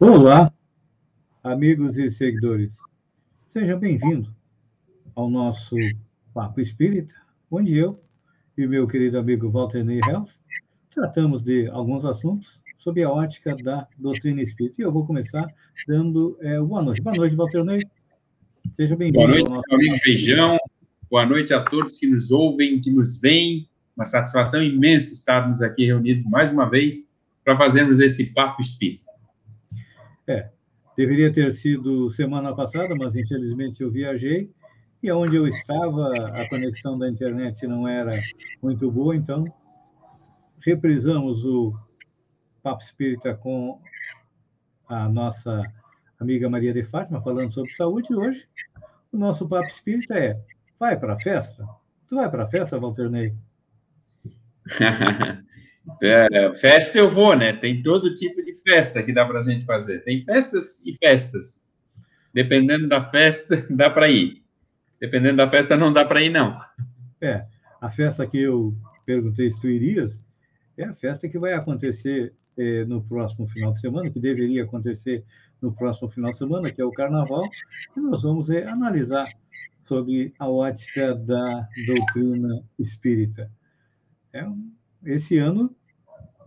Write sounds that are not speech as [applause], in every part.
Olá, amigos e seguidores. Seja bem-vindo ao nosso Papo Espírita, onde eu e meu querido amigo Walter Ney Helf tratamos de alguns assuntos sob a ótica da doutrina espírita. E eu vou começar dando é, boa noite. Boa noite, Walter Ney. Seja bem-vindo. Boa noite, nosso... meu amigo Feijão. Boa noite a todos que nos ouvem, que nos veem. Uma satisfação imensa estarmos aqui reunidos mais uma vez para fazermos esse papo espírita. É, deveria ter sido semana passada, mas infelizmente eu viajei e onde eu estava a conexão da internet não era muito boa, então reprisamos o Papo Espírita com a nossa amiga Maria de Fátima falando sobre saúde e hoje o nosso Papo Espírita é vai para a festa? Tu vai para a festa, Ney? [laughs] É, festa eu vou, né? Tem todo tipo de festa que dá para a gente fazer. Tem festas e festas. Dependendo da festa, [laughs] dá para ir. Dependendo da festa, não dá para ir, não. É, a festa que eu perguntei se tu irias é a festa que vai acontecer é, no próximo final de semana, que deveria acontecer no próximo final de semana, que é o Carnaval, e nós vamos é, analisar sobre a ótica da doutrina espírita. É um esse ano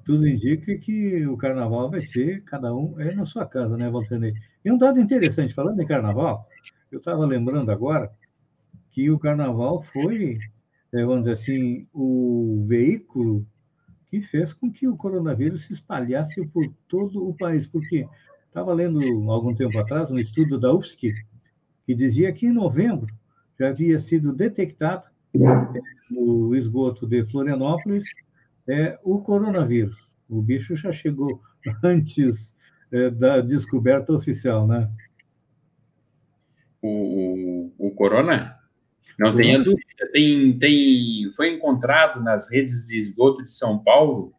tudo indica que o carnaval vai ser cada um é na sua casa, né, Valternei? E um dado interessante, falando em carnaval, eu estava lembrando agora que o carnaval foi, é, vamos dizer assim, o veículo que fez com que o coronavírus se espalhasse por todo o país, porque estava lendo algum tempo atrás um estudo da UFSC que dizia que em novembro já havia sido detectado é, no esgoto de Florianópolis é o coronavírus. O bicho já chegou [laughs] antes é, da descoberta oficial, né? O, o, o corona? Não tenha dúvida. Tem, tem, foi encontrado nas redes de esgoto de São Paulo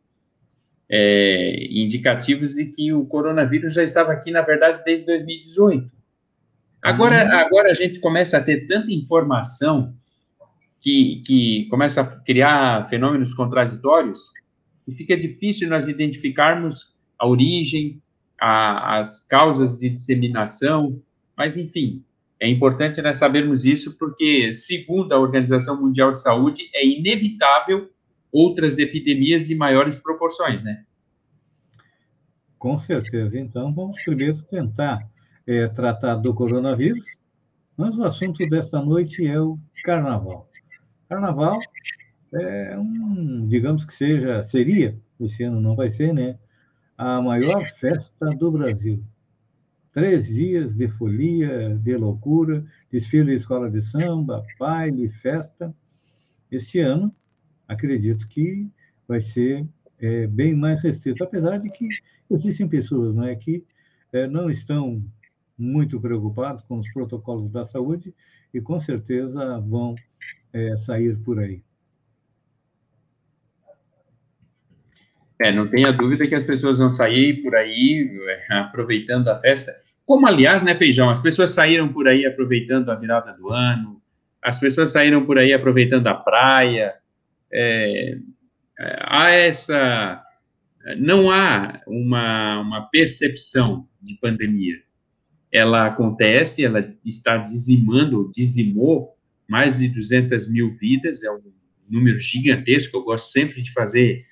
é, indicativos de que o coronavírus já estava aqui, na verdade, desde 2018. Agora, uhum. agora a gente começa a ter tanta informação que, que começa a criar fenômenos contraditórios e fica difícil nós identificarmos a origem, a, as causas de disseminação, mas, enfim, é importante nós sabermos isso porque, segundo a Organização Mundial de Saúde, é inevitável outras epidemias de maiores proporções, né? Com certeza. Então, vamos primeiro tentar é, tratar do coronavírus, mas o assunto desta noite é o carnaval. Carnaval é um, digamos que seja, seria, esse ano não vai ser, né? A maior festa do Brasil. Três dias de folia, de loucura, desfile de escola de samba, baile, festa. Este ano, acredito que vai ser é, bem mais restrito, apesar de que existem pessoas né, que é, não estão muito preocupadas com os protocolos da saúde e com certeza vão é, sair por aí. É, não tenha dúvida que as pessoas vão sair por aí é, aproveitando a festa. Como, aliás, né, Feijão? As pessoas saíram por aí aproveitando a virada do ano, as pessoas saíram por aí aproveitando a praia. É, é há essa. Não há uma, uma percepção de pandemia. Ela acontece, ela está dizimando, dizimou mais de 200 mil vidas, é um número gigantesco. Eu gosto sempre de fazer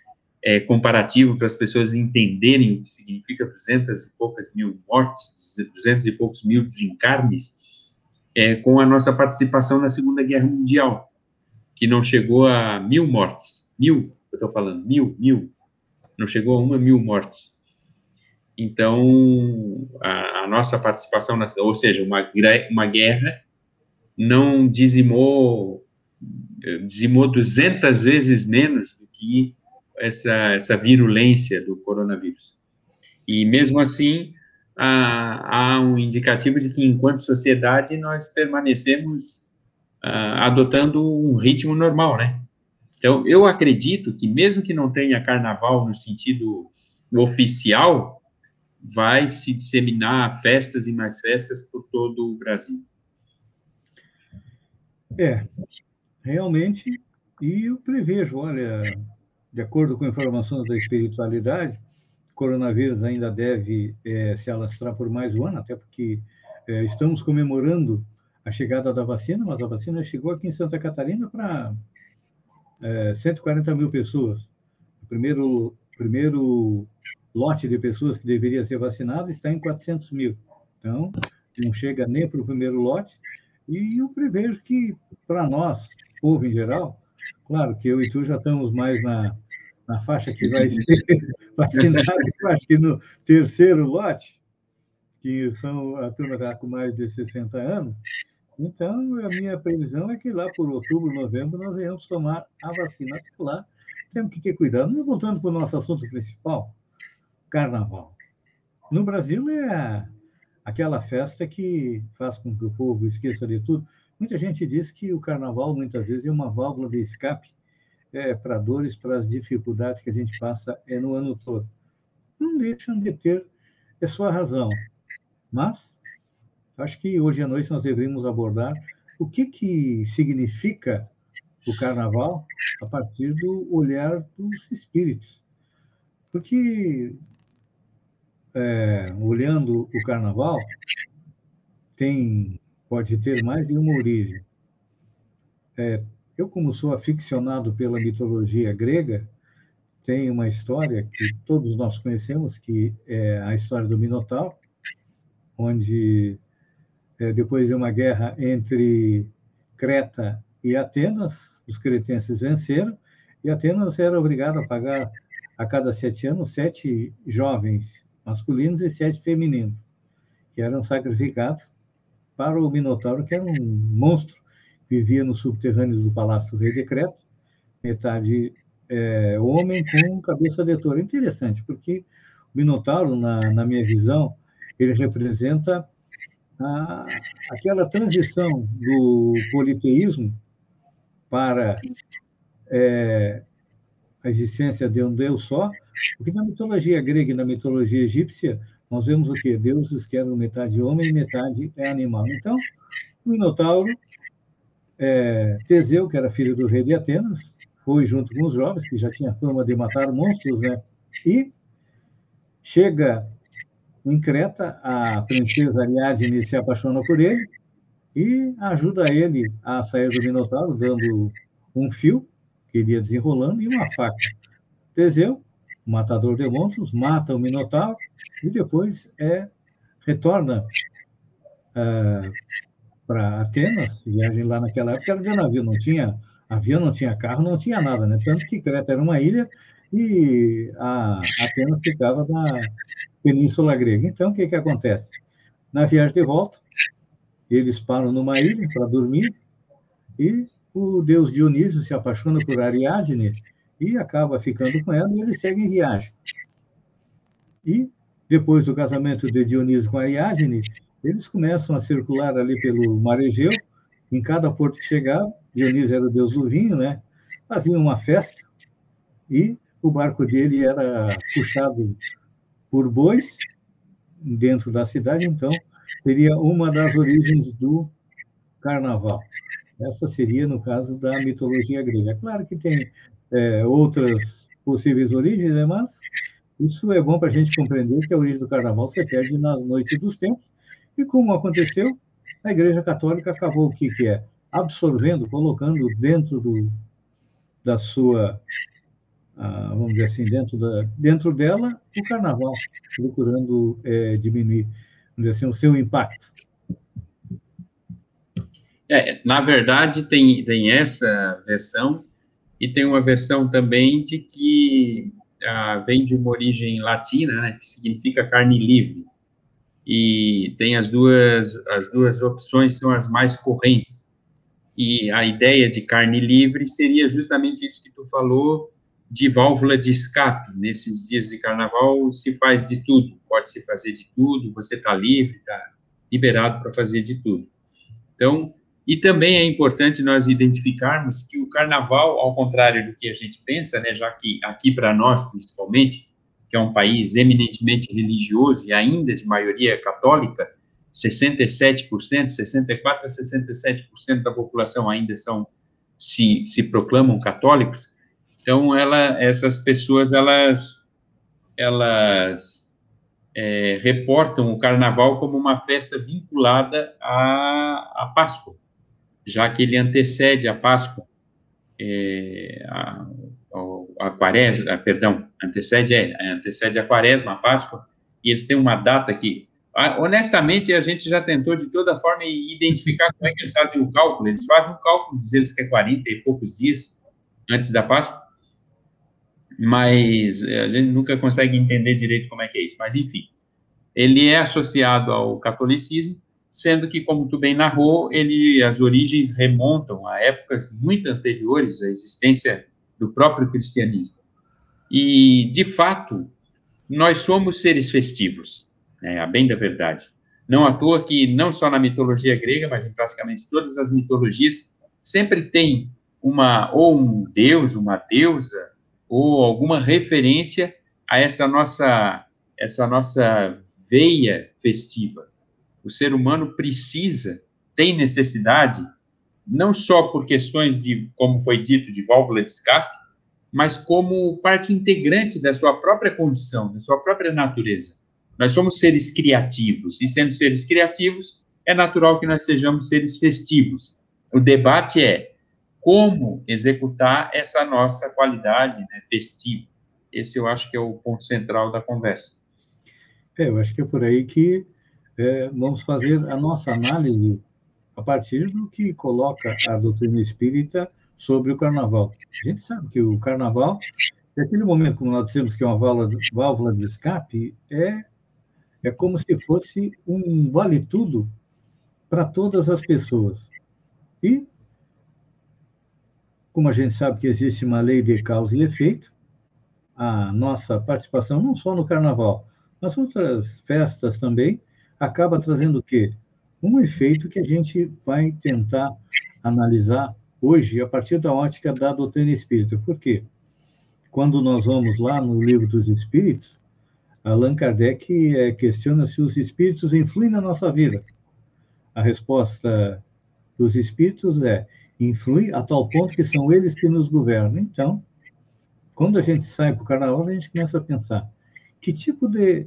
é, comparativo para as pessoas entenderem o que significa 200 e poucas mil mortes, 200 e poucos mil desencarnes, é, com a nossa participação na Segunda Guerra Mundial, que não chegou a mil mortes. Mil, eu estou falando, mil, mil. Não chegou a uma mil mortes. Então, a, a nossa participação, na, ou seja, uma, uma guerra não dizimou, dizimou 200 vezes menos do que essa, essa virulência do coronavírus. E mesmo assim, há, há um indicativo de que, enquanto sociedade, nós permanecemos ah, adotando um ritmo normal, né? Então, eu acredito que, mesmo que não tenha carnaval no sentido oficial, vai se disseminar festas e mais festas por todo o Brasil. É, realmente, e eu prevejo, olha, de acordo com informações da espiritualidade, coronavírus ainda deve é, se alastrar por mais um ano, até porque é, estamos comemorando a chegada da vacina, mas a vacina chegou aqui em Santa Catarina para é, 140 mil pessoas. O primeiro, primeiro lote de pessoas que deveria ser vacinado está em 400 mil. Então, não chega nem para o primeiro lote. E eu prevejo que, para nós, povo em geral, claro que eu e tu já estamos mais na, na faixa que vai ser [laughs] vacinado, acho que no terceiro lote, que são a turma está com mais de 60 anos. Então, a minha previsão é que lá por outubro, novembro, nós venhamos tomar a vacina. Até lá, temos que ter cuidado. Mas voltando para o nosso assunto principal, carnaval. No Brasil é aquela festa que faz com que o povo esqueça de tudo. Muita gente diz que o carnaval, muitas vezes, é uma válvula de escape é, para dores, para as dificuldades que a gente passa é, no ano todo. Não deixam de ter a sua razão. Mas acho que hoje à noite nós deveríamos abordar o que, que significa o carnaval a partir do olhar dos espíritos. Porque, é, olhando o carnaval, tem, pode ter mais de uma origem. É, eu, como sou aficionado pela mitologia grega, tem uma história que todos nós conhecemos, que é a história do Minotauro, onde, é, depois de uma guerra entre Creta e Atenas, os cretenses venceram, e Atenas era obrigada a pagar a cada sete anos sete jovens masculinos e sete femininos, que eram sacrificados para o Minotauro, que era um monstro vivia nos subterrâneos do Palácio do Rei Decreto, metade é, homem com cabeça de touro. Interessante, porque o Minotauro, na, na minha visão, ele representa a, aquela transição do politeísmo para é, a existência de um Deus só, porque na mitologia grega e na mitologia egípcia, nós vemos o quê? Deuses que eram metade homem e metade é animal. Então, o Minotauro é, Teseu, que era filho do rei de Atenas, foi junto com os jovens, que já tinha fama de matar monstros, né? E chega em Creta, a princesa Ariadne se apaixona por ele e ajuda ele a sair do Minotauro, dando um fio que iria desenrolando e uma faca. Teseu, matador de monstros, mata o Minotauro e depois é, retorna uh, para Atenas, viagem lá naquela época era de navio, não tinha avião, não tinha carro, não tinha nada, né? Tanto que Creta era uma ilha e a Atenas ficava na Península Grega. Então, o que, que acontece? Na viagem de volta, eles param numa ilha para dormir e o deus Dionísio se apaixona por Ariadne e acaba ficando com ela e eles seguem viagem. E depois do casamento de Dionísio com Ariadne, eles começam a circular ali pelo mar Egeu, em cada porto que chegava, Dionísio era o deus do vinho, né? Faziam uma festa e o barco dele era puxado por bois dentro da cidade, então seria uma das origens do carnaval. Essa seria, no caso, da mitologia grega. É claro que tem é, outras possíveis origens, né? mas isso é bom para a gente compreender que a origem do carnaval se perde nas noites dos tempos, e como aconteceu, a Igreja Católica acabou o que, que é? Absorvendo, colocando dentro do, da sua, ah, vamos dizer assim, dentro, da, dentro dela, o carnaval, procurando é, diminuir, assim, o seu impacto. É, na verdade, tem, tem essa versão, e tem uma versão também de que ah, vem de uma origem latina, né, que significa carne livre e tem as duas, as duas opções são as mais correntes. E a ideia de carne livre seria justamente isso que tu falou, de válvula de escape. Nesses dias de carnaval se faz de tudo, pode se fazer de tudo, você está livre, está liberado para fazer de tudo. Então, e também é importante nós identificarmos que o carnaval, ao contrário do que a gente pensa, né, já que aqui para nós, principalmente, que é um país eminentemente religioso e ainda de maioria católica, 67%, 64 a 67% da população ainda são se, se proclamam católicos. Então, ela, essas pessoas elas elas é, reportam o carnaval como uma festa vinculada à, à Páscoa, já que ele antecede a Páscoa, é, a, a, quaresma, a, perdão, antecede, é, antecede a quaresma, a Páscoa, e eles têm uma data que, honestamente, a gente já tentou de toda forma identificar como é que eles fazem o cálculo, eles fazem um cálculo, dizendo que é 40 e poucos dias antes da Páscoa, mas eh, a gente nunca consegue entender direito como é que é isso. Mas, enfim, ele é associado ao catolicismo, sendo que, como tu bem narrou, ele, as origens remontam a épocas muito anteriores à existência do próprio cristianismo. E, de fato, nós somos seres festivos, né, a bem da verdade. Não à toa que, não só na mitologia grega, mas em praticamente todas as mitologias, sempre tem uma, ou um deus, uma deusa, ou alguma referência a essa nossa, essa nossa veia festiva. O ser humano precisa, tem necessidade, não só por questões de, como foi dito, de válvula de escape, mas como parte integrante da sua própria condição, da sua própria natureza. Nós somos seres criativos, e sendo seres criativos, é natural que nós sejamos seres festivos. O debate é como executar essa nossa qualidade né, festiva. Esse eu acho que é o ponto central da conversa. É, eu acho que é por aí que é, vamos fazer a nossa análise a partir do que coloca a doutrina espírita sobre o carnaval. A gente sabe que o carnaval, naquele momento, como nós dizemos que é uma válvula, de escape, é, é como se fosse um vale-tudo para todas as pessoas. E como a gente sabe que existe uma lei de causa e efeito, a nossa participação, não só no carnaval, mas outras festas também, acaba trazendo o quê? Um efeito que a gente vai tentar analisar hoje a partir da ótica da doutrina espírita. Por quê? Quando nós vamos lá no livro dos Espíritos, Allan Kardec é, questiona se os espíritos influem na nossa vida. A resposta dos espíritos é: influi a tal ponto que são eles que nos governam. Então, quando a gente sai para o carnaval, a gente começa a pensar que tipo de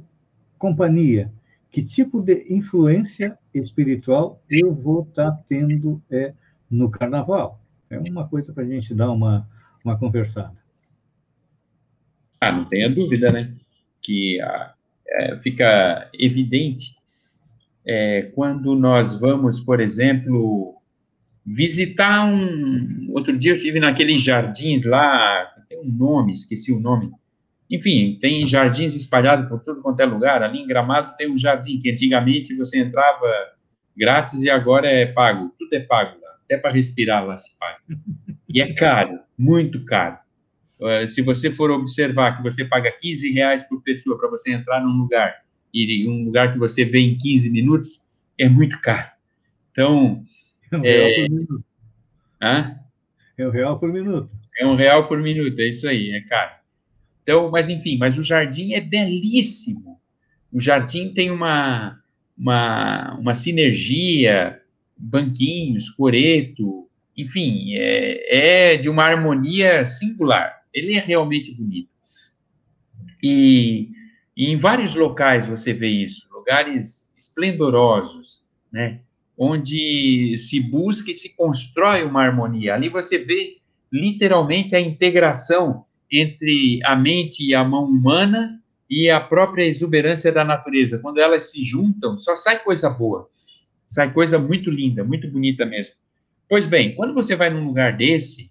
companhia, que tipo de influência espiritual eu vou estar tá tendo é, no carnaval. É uma coisa para a gente dar uma, uma conversada. Ah, não tenha dúvida, né? Que ah, é, fica evidente é, quando nós vamos, por exemplo, visitar um. Outro dia eu estive naqueles jardins lá, tem um nome, esqueci o nome. Enfim, tem jardins espalhados por tudo quanto é lugar. Ali em Gramado tem um jardim que antigamente você entrava grátis e agora é pago. Tudo é pago lá. Até para respirar lá se paga. E é caro, muito caro. Eh, se você for observar que você paga 15 reais por pessoa para você entrar num lugar, e um lugar que você vê em 15 minutos, é muito caro. Então, é um real é... por minuto. Hã? É um real por minuto. É um real por minuto, é isso aí, é caro. Então, mas enfim, mas o jardim é belíssimo. O jardim tem uma, uma, uma sinergia, banquinhos, coreto, enfim, é, é de uma harmonia singular. Ele é realmente bonito. E, e em vários locais você vê isso, lugares esplendorosos, né? onde se busca e se constrói uma harmonia. Ali você vê literalmente a integração entre a mente e a mão humana e a própria exuberância da natureza. Quando elas se juntam, só sai coisa boa. Sai coisa muito linda, muito bonita mesmo. Pois bem, quando você vai num lugar desse,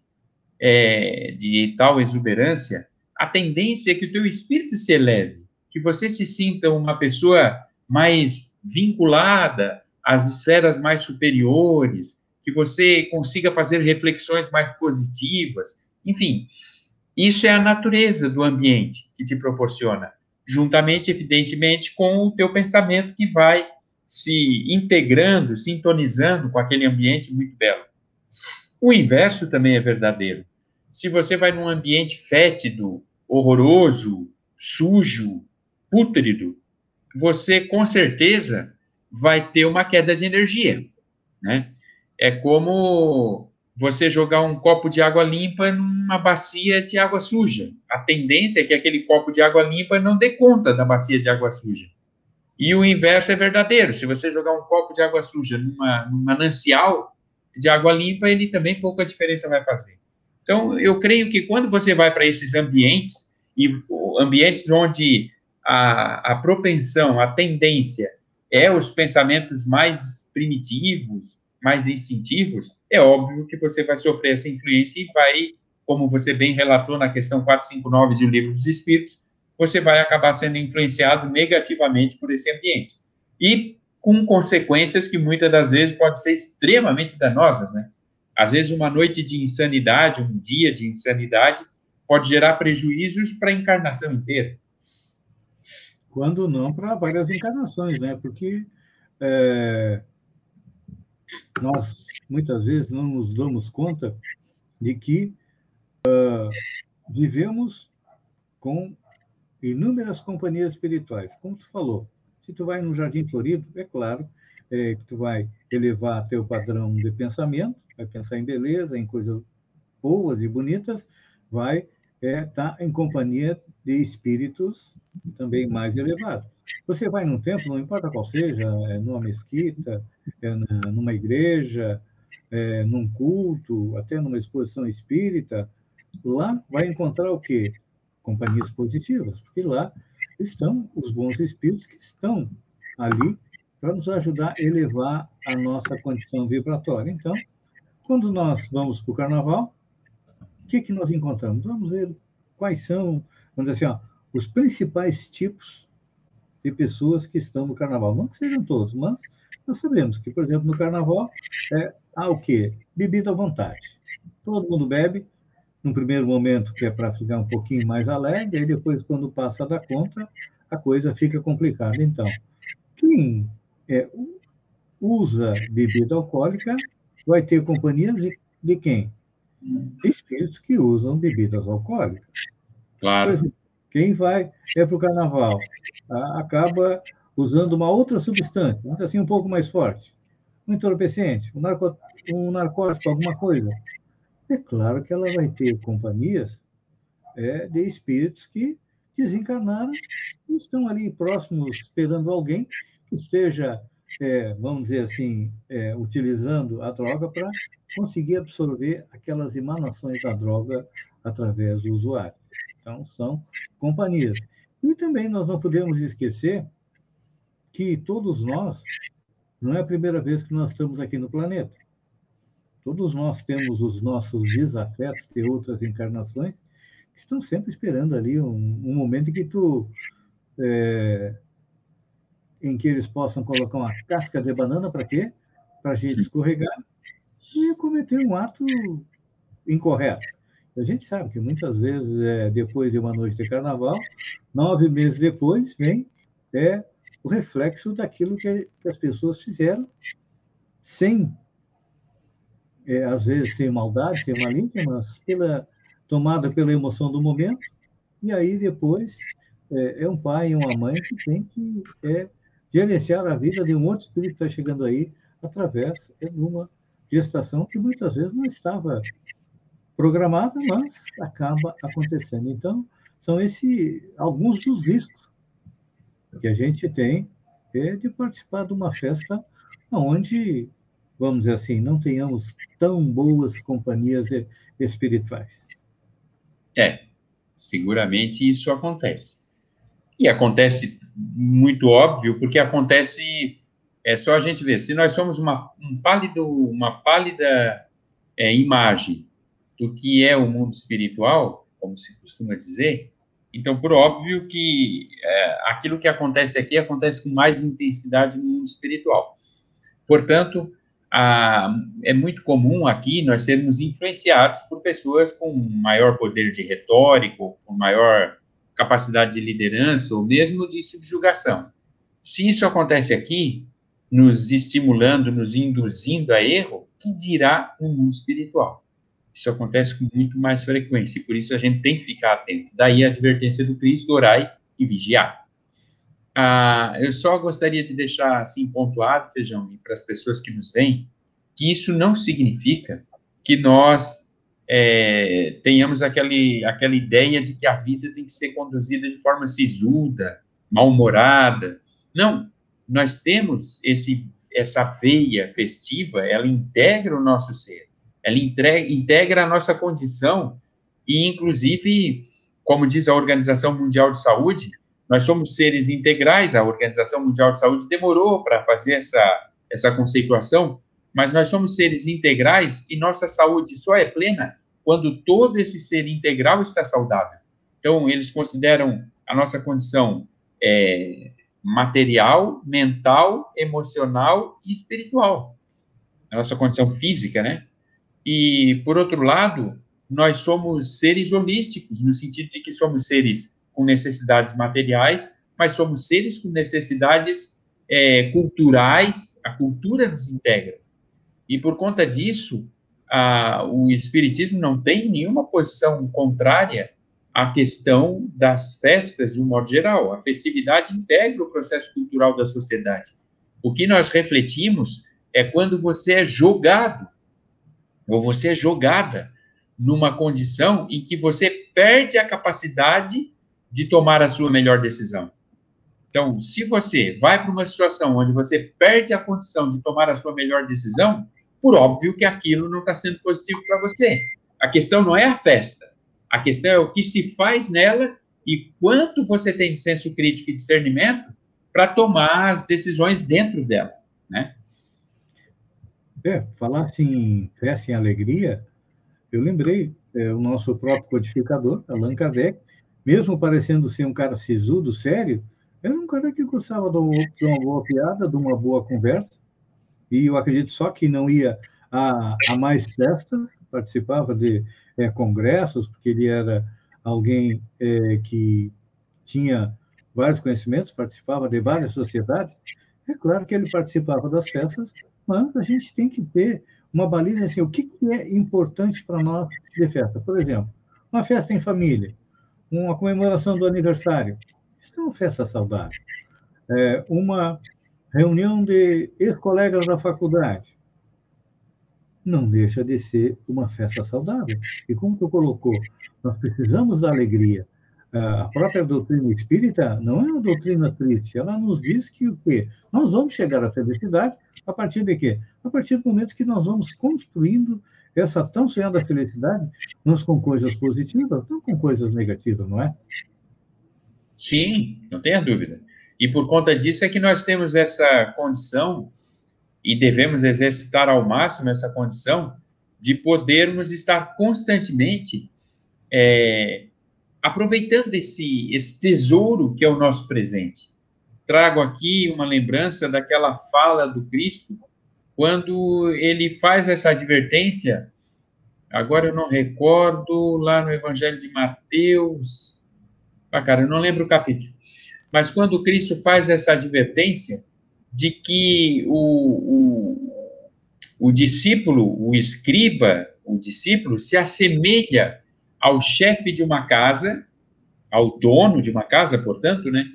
é, de tal exuberância, a tendência é que o teu espírito se eleve, que você se sinta uma pessoa mais vinculada às esferas mais superiores, que você consiga fazer reflexões mais positivas, enfim, isso é a natureza do ambiente que te proporciona, juntamente, evidentemente, com o teu pensamento que vai se integrando, sintonizando com aquele ambiente muito belo. O inverso também é verdadeiro. Se você vai num ambiente fétido, horroroso, sujo, pútrido, você com certeza vai ter uma queda de energia, né? É como você jogar um copo de água limpa numa bacia de água suja. A tendência é que aquele copo de água limpa não dê conta da bacia de água suja. E o inverso é verdadeiro. Se você jogar um copo de água suja numa, num manancial de água limpa, ele também pouca diferença vai fazer. Então, eu creio que quando você vai para esses ambientes, e ambientes onde a, a propensão, a tendência é os pensamentos mais primitivos, mais instintivos, é óbvio que você vai sofrer essa influência e vai, como você bem relatou na questão 459 do Livro dos Espíritos, você vai acabar sendo influenciado negativamente por esse ambiente. E com consequências que muitas das vezes podem ser extremamente danosas, né? Às vezes, uma noite de insanidade, um dia de insanidade, pode gerar prejuízos para a encarnação inteira. Quando não para várias encarnações, né? Porque é, nós, muitas vezes, não nos damos conta de que uh, vivemos com inúmeras companhias espirituais. Como tu falou, se tu vai no Jardim Florido, é claro é, que tu vai elevar teu padrão de pensamento, vai pensar em beleza, em coisas boas e bonitas, vai estar é, tá em companhia de espíritos também mais elevados. Você vai num templo, não importa qual seja, é numa mesquita, é numa igreja, é num culto, até numa exposição espírita, lá vai encontrar o quê? Companhias positivas, porque lá estão os bons espíritos que estão ali para nos ajudar a elevar a nossa condição vibratória. Então, quando nós vamos para o carnaval, o que, que nós encontramos? Vamos ver quais são, vamos dizer assim, ó, os principais tipos de pessoas que estão no carnaval. Não que sejam todos, mas nós sabemos que, por exemplo, no carnaval é, há o quê? Bebida à vontade. Todo mundo bebe, num primeiro momento que é para ficar um pouquinho mais alegre, e depois, quando passa da conta, a coisa fica complicada. Então, quem é, usa bebida alcoólica vai ter companhia de, de quem? Espíritos que usam bebidas alcoólicas. Claro. Exemplo, quem vai é para o carnaval acaba usando uma outra substância, assim um pouco mais forte, um entorpecente, um, narco, um narcótico, alguma coisa. É claro que ela vai ter companhias é, de espíritos que desencarnaram e estão ali próximos, esperando alguém que esteja, é, vamos dizer assim, é, utilizando a droga para conseguir absorver aquelas emanações da droga através do usuário. Então, são companhias. E também nós não podemos esquecer que todos nós, não é a primeira vez que nós estamos aqui no planeta. Todos nós temos os nossos desafetos de outras encarnações que estão sempre esperando ali um, um momento em que tu é, em que eles possam colocar uma casca de banana para quê? Para a gente escorregar e cometer um ato incorreto. A gente sabe que muitas vezes, é, depois de uma noite de carnaval, nove meses depois, vem é, reflexo daquilo que, as pessoas fizeram sem é, às vezes sem maldade, sem malícia, mas pela, tomada pela emoção do momento, e aí depois é, é um pai e uma mãe que tem que é, gerenciar a vida de um outro espírito que está chegando aí através é, de uma gestação que muitas vezes não estava programada, mas acaba acontecendo. Então, são esses alguns dos riscos que a gente tem é, de participar de uma festa onde vamos dizer assim, não tenhamos tão boas companhias espirituais. É, seguramente isso acontece. E acontece muito óbvio, porque acontece, é só a gente ver, se nós somos uma, um pálido, uma pálida é, imagem do que é o mundo espiritual, como se costuma dizer, então, por óbvio que é, aquilo que acontece aqui acontece com mais intensidade no mundo espiritual. Portanto, ah, é muito comum aqui nós sermos influenciados por pessoas com maior poder de retórica, com maior capacidade de liderança ou mesmo de subjugação. Se isso acontece aqui, nos estimulando, nos induzindo a erro, que dirá o mundo espiritual? Isso acontece com muito mais frequência e por isso a gente tem que ficar atento. Daí a advertência do Cristo, orai e vigiar. Ah, eu só gostaria de deixar assim pontuado, Feijão, para as pessoas que nos veem, que isso não significa que nós é, tenhamos aquele, aquela ideia de que a vida tem que ser conduzida de forma sisuda, mal-humorada. Não, nós temos esse, essa veia festiva, ela integra o nosso ser, ela integra, a nossa condição e, inclusive, como diz a Organização Mundial de Saúde, nós somos seres integrais. A Organização Mundial de Saúde demorou para fazer essa, essa conceituação, mas nós somos seres integrais e nossa saúde só é plena quando todo esse ser integral está saudável. Então, eles consideram a nossa condição é, material, mental, emocional e espiritual. A nossa condição física, né? E, por outro lado, nós somos seres holísticos, no sentido de que somos seres com necessidades materiais, mas somos seres com necessidades é, culturais, a cultura nos integra. E por conta disso, a, o Espiritismo não tem nenhuma posição contrária à questão das festas, de um modo geral. A festividade integra o processo cultural da sociedade. O que nós refletimos é quando você é jogado, ou você é jogada numa condição em que você perde a capacidade de tomar a sua melhor decisão. Então, se você vai para uma situação onde você perde a condição de tomar a sua melhor decisão, por óbvio que aquilo não está sendo positivo para você. A questão não é a festa, a questão é o que se faz nela e quanto você tem de senso crítico e discernimento para tomar as decisões dentro dela, né? É, falar assim, festa em alegria, eu lembrei, é, o nosso próprio codificador, Allan Kardec, mesmo parecendo ser um cara sisudo, sério, era um cara que gostava de uma boa piada, de uma boa conversa, e eu acredito só que não ia a, a mais festas, participava de é, congressos, porque ele era alguém é, que tinha vários conhecimentos, participava de várias sociedades. É claro que ele participava das festas, mas a gente tem que ter uma baliza assim, o que, é importante para nós de festa? Por exemplo, uma festa em família, uma comemoração do aniversário. Isso é uma festa saudável. É uma reunião de ex-colegas da faculdade. Não deixa de ser uma festa saudável. E como tu colocou, nós precisamos da alegria. A própria doutrina espírita não é uma doutrina triste, ela nos diz que o quê? Nós vamos chegar à felicidade a partir de quê? A partir do momento que nós vamos construindo essa tão sonhada felicidade, uns com coisas positivas, não com coisas negativas, não é? Sim, não tenha dúvida. E por conta disso é que nós temos essa condição e devemos exercitar ao máximo essa condição de podermos estar constantemente é, aproveitando esse, esse tesouro que é o nosso presente. Trago aqui uma lembrança daquela fala do Cristo quando ele faz essa advertência, agora eu não recordo, lá no Evangelho de Mateus, ah, cara, eu não lembro o capítulo, mas quando Cristo faz essa advertência de que o, o, o discípulo, o escriba, o discípulo, se assemelha ao chefe de uma casa, ao dono de uma casa, portanto, né,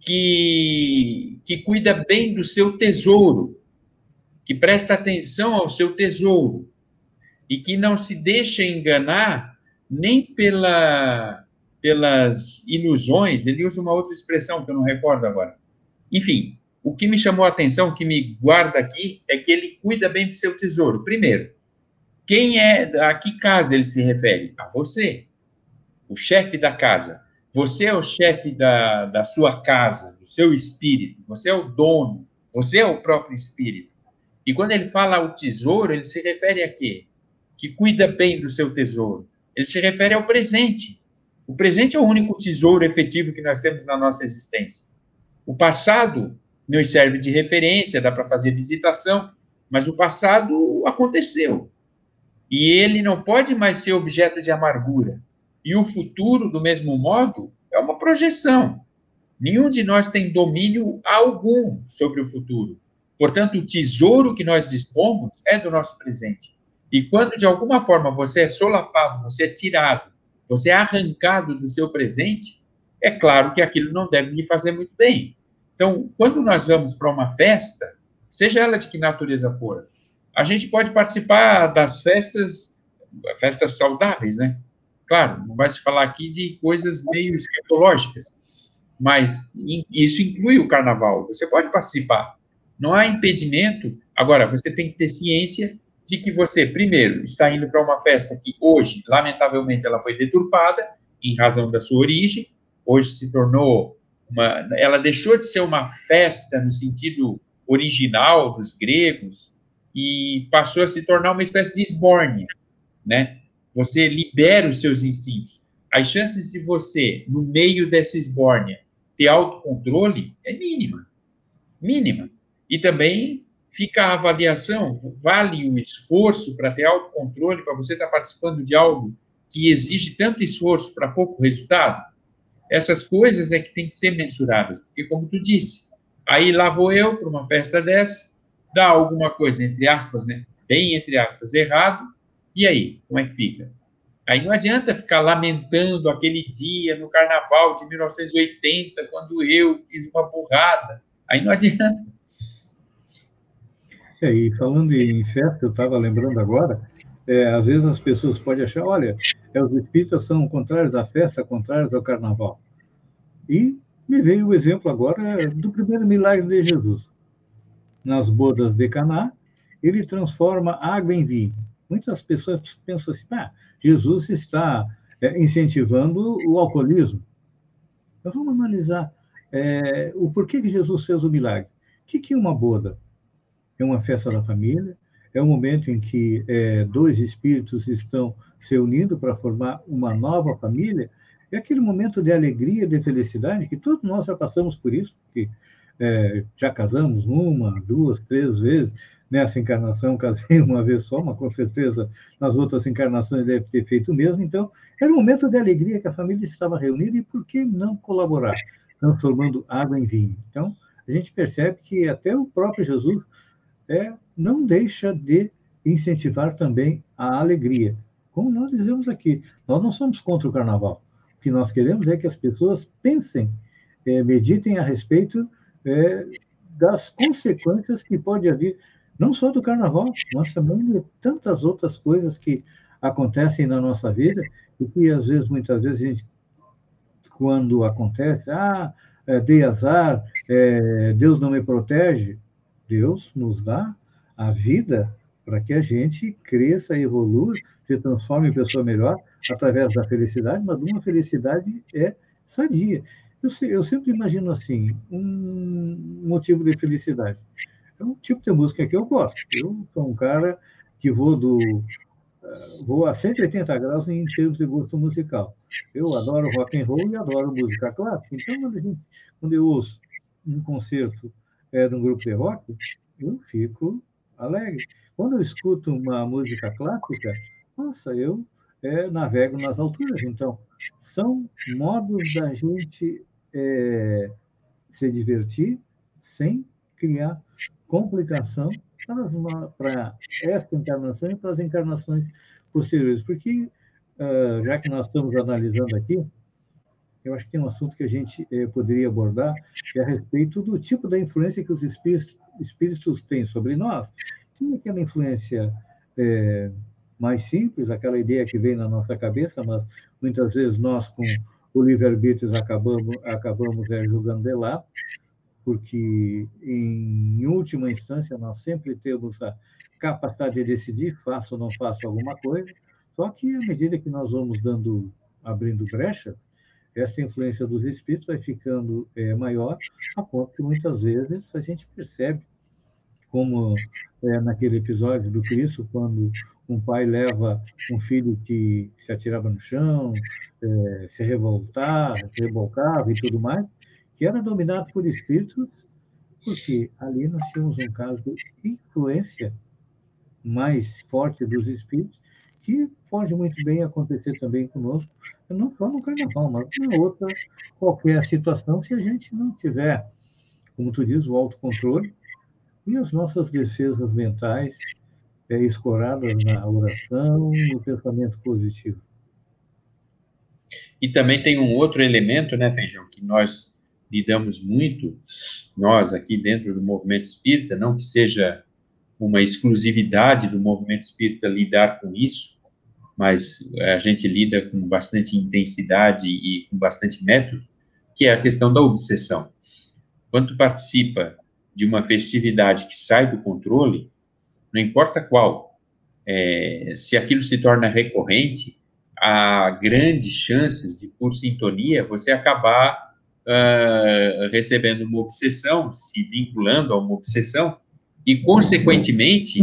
que, que cuida bem do seu tesouro, que presta atenção ao seu tesouro e que não se deixa enganar nem pela, pelas ilusões. Ele usa uma outra expressão que eu não recordo agora. Enfim, o que me chamou a atenção, o que me guarda aqui, é que ele cuida bem do seu tesouro. Primeiro, quem é, a que casa ele se refere? A você, o chefe da casa. Você é o chefe da, da sua casa, do seu espírito. Você é o dono. Você é o próprio espírito. E quando ele fala o tesouro, ele se refere a quê? Que cuida bem do seu tesouro. Ele se refere ao presente. O presente é o único tesouro efetivo que nós temos na nossa existência. O passado nos serve de referência, dá para fazer visitação, mas o passado aconteceu. E ele não pode mais ser objeto de amargura. E o futuro, do mesmo modo, é uma projeção. Nenhum de nós tem domínio algum sobre o futuro. Portanto, o tesouro que nós dispomos é do nosso presente. E quando de alguma forma você é solapado, você é tirado, você é arrancado do seu presente, é claro que aquilo não deve lhe fazer muito bem. Então, quando nós vamos para uma festa, seja ela de que natureza for, A gente pode participar das festas, festas saudáveis, né? Claro, não vai se falar aqui de coisas meio escatológicas, mas isso inclui o carnaval. Você pode participar. Não há impedimento. Agora, você tem que ter ciência de que você, primeiro, está indo para uma festa que hoje, lamentavelmente, ela foi deturpada em razão da sua origem. Hoje se tornou uma. Ela deixou de ser uma festa no sentido original dos gregos e passou a se tornar uma espécie de esbórnia, né? Você libera os seus instintos. As chances de você, no meio dessa esbórnia, ter autocontrole é mínima. Mínima. E também fica a avaliação, vale o esforço para ter autocontrole, para você estar participando de algo que exige tanto esforço para pouco resultado? Essas coisas é que tem que ser mensuradas, porque como tu disse, aí lá vou eu para uma festa dessa, dá alguma coisa, entre aspas, né, bem entre aspas, errado, e aí, como é que fica? Aí não adianta ficar lamentando aquele dia no carnaval de 1980, quando eu fiz uma burrada. Aí não adianta. É, e falando em festa, eu estava lembrando agora, é, às vezes as pessoas podem achar, olha, é, os espíritas são contrários à festa, contrários ao carnaval. E me veio o exemplo agora do primeiro milagre de Jesus. Nas bodas de Caná, ele transforma água em vinho. Muitas pessoas pensam assim, ah, Jesus está é, incentivando o alcoolismo. Mas vamos analisar é, o porquê que Jesus fez o milagre. O que, que é uma boda? é uma festa da família, é um momento em que é, dois espíritos estão se unindo para formar uma nova família, é aquele momento de alegria, de felicidade, que todos nós já passamos por isso, porque é, já casamos uma, duas, três vezes, nessa encarnação casei [laughs] uma vez só, mas com certeza nas outras encarnações deve ter feito o mesmo, então era um momento de alegria que a família estava reunida e por que não colaborar, transformando água em vinho? Então, a gente percebe que até o próprio Jesus é, não deixa de incentivar também a alegria. Como nós dizemos aqui, nós não somos contra o carnaval. O que nós queremos é que as pessoas pensem, é, meditem a respeito é, das consequências que pode haver, não só do carnaval, mas também de tantas outras coisas que acontecem na nossa vida e que às vezes, muitas vezes, a gente, quando acontece, ah, é, dei azar, é, Deus não me protege. Deus nos dá a vida para que a gente cresça, evolua, se transforme em pessoa melhor através da felicidade, mas uma felicidade é sadia. Eu, eu sempre imagino assim, um motivo de felicidade. É um tipo de música que eu gosto. Eu sou um cara que vou do eh, vou a 180 graus em termos de gosto musical. Eu adoro rock and roll e adoro música clássica. Então, quando, gente, quando eu ouço um concerto é, de um grupo de rock, eu fico alegre. Quando eu escuto uma música clássica, nossa, eu é, navego nas alturas. Então, são modos da gente é, se divertir sem criar complicação para, esta encarnação e para as encarnações posteriores. Porque, uh, já que nós estamos analisando aqui, eu acho que tem um assunto que a gente eh, poderia abordar, que é a respeito do tipo da influência que os espíritos, espíritos têm sobre nós. Tem aquela influência eh, mais simples, aquela ideia que vem na nossa cabeça, mas muitas vezes nós, com o livre-arbítrio, acabamos, acabamos é, julgando de lá, porque, em última instância, nós sempre temos a capacidade de decidir, faço ou não faço alguma coisa, só que, à medida que nós vamos dando, abrindo brecha, essa influência dos espíritos vai ficando é, maior, a ponto que muitas vezes a gente percebe, como é, naquele episódio do Cristo, quando um pai leva um filho que se atirava no chão, é, se revoltava, se e tudo mais, que era dominado por espíritos, porque ali nós tínhamos um caso de influência mais forte dos espíritos, que pode muito bem acontecer também conosco, não só no carnaval, mas em outra, qualquer situação, se a gente não tiver, como tu diz, o autocontrole e as nossas defesas mentais é, escoradas na oração, no pensamento positivo. E também tem um outro elemento, né, Feijão, que nós lidamos muito, nós aqui dentro do movimento espírita, não que seja uma exclusividade do movimento espírita lidar com isso, mas a gente lida com bastante intensidade e com bastante método, que é a questão da obsessão. Quando participa de uma festividade que sai do controle, não importa qual, é, se aquilo se torna recorrente, há grandes chances de, por sintonia, você acabar uh, recebendo uma obsessão, se vinculando a uma obsessão, e, consequentemente,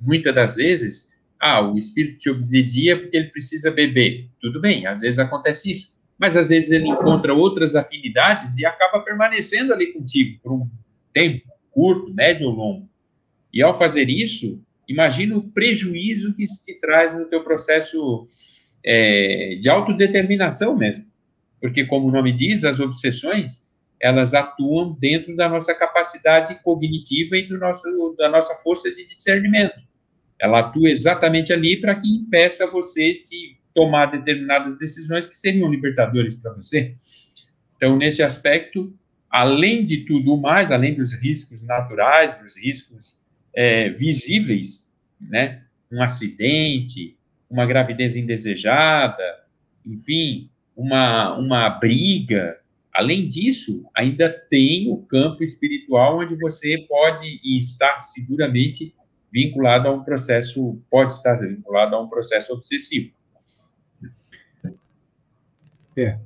muitas das vezes, ah, o espírito te obsedia porque ele precisa beber. Tudo bem, às vezes acontece isso. Mas às vezes ele encontra outras afinidades e acaba permanecendo ali contigo por um tempo curto, médio ou longo. E ao fazer isso, imagina o prejuízo que isso te traz no teu processo é, de autodeterminação mesmo. Porque, como o nome diz, as obsessões, elas atuam dentro da nossa capacidade cognitiva e do nosso, da nossa força de discernimento. Ela atua exatamente ali para que impeça você de tomar determinadas decisões que seriam libertadores para você. Então, nesse aspecto, além de tudo mais, além dos riscos naturais, dos riscos é, visíveis, né, um acidente, uma gravidez indesejada, enfim, uma, uma briga. Além disso, ainda tem o campo espiritual onde você pode e está seguramente vinculado a um processo, pode estar vinculado a um processo obsessivo. É.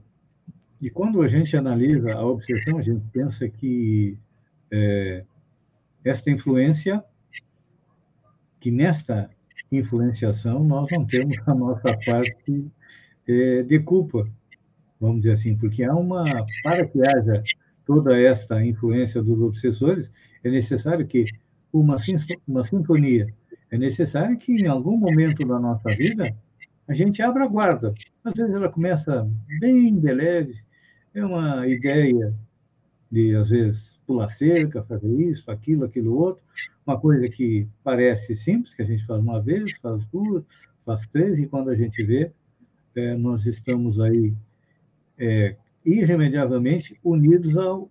E quando a gente analisa a obsessão, a gente pensa que é, esta influência, que nesta influenciação nós não temos a nossa parte é, de culpa, vamos dizer assim, porque há uma, para que haja toda esta influência dos obsessores, é necessário que uma, uma sintonia, é necessário que em algum momento da nossa vida a gente abra a guarda. Às vezes ela começa bem de leve, é uma ideia de, às vezes, pular cerca, fazer isso, aquilo, aquilo outro, uma coisa que parece simples, que a gente faz uma vez, faz duas, faz três, e quando a gente vê, é, nós estamos aí é, irremediavelmente unidos ao,